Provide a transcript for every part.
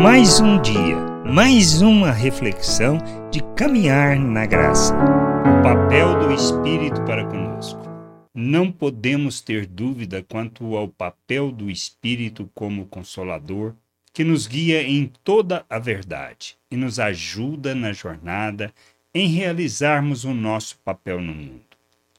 Mais um dia, mais uma reflexão de caminhar na graça. O papel do Espírito para conosco. Não podemos ter dúvida quanto ao papel do Espírito como consolador, que nos guia em toda a verdade e nos ajuda na jornada em realizarmos o nosso papel no mundo.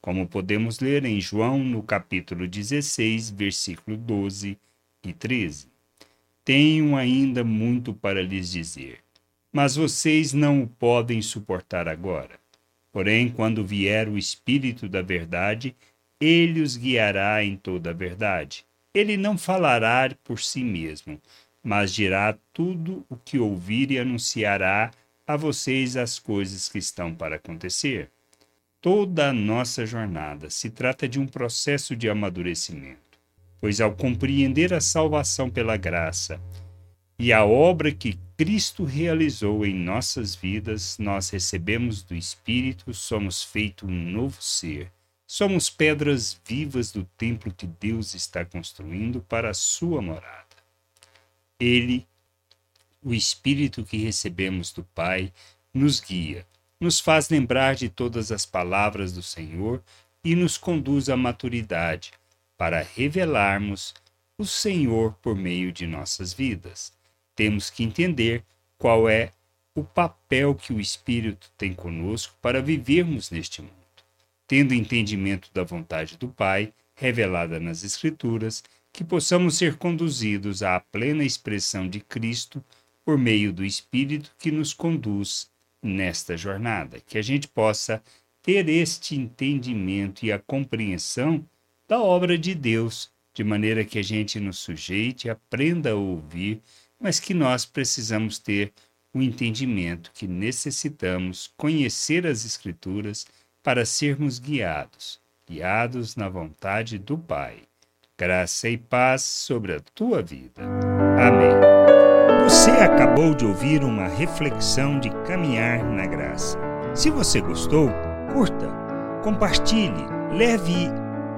Como podemos ler em João no capítulo 16, versículo 12 e 13. Tenho ainda muito para lhes dizer, mas vocês não o podem suportar agora. Porém, quando vier o Espírito da Verdade, ele os guiará em toda a verdade. Ele não falará por si mesmo, mas dirá tudo o que ouvir e anunciará a vocês as coisas que estão para acontecer. Toda a nossa jornada se trata de um processo de amadurecimento pois ao compreender a salvação pela graça e a obra que Cristo realizou em nossas vidas, nós recebemos do Espírito, somos feito um novo ser. Somos pedras vivas do templo que Deus está construindo para a sua morada. Ele, o Espírito que recebemos do Pai, nos guia, nos faz lembrar de todas as palavras do Senhor e nos conduz à maturidade, para revelarmos o Senhor por meio de nossas vidas. Temos que entender qual é o papel que o Espírito tem conosco para vivermos neste mundo. Tendo entendimento da vontade do Pai, revelada nas Escrituras, que possamos ser conduzidos à plena expressão de Cristo por meio do Espírito que nos conduz nesta jornada. Que a gente possa ter este entendimento e a compreensão da obra de Deus, de maneira que a gente nos sujeite, aprenda a ouvir, mas que nós precisamos ter o entendimento que necessitamos conhecer as Escrituras para sermos guiados, guiados na vontade do Pai. Graça e paz sobre a tua vida. Amém. Você acabou de ouvir uma reflexão de caminhar na graça. Se você gostou, curta, compartilhe, leve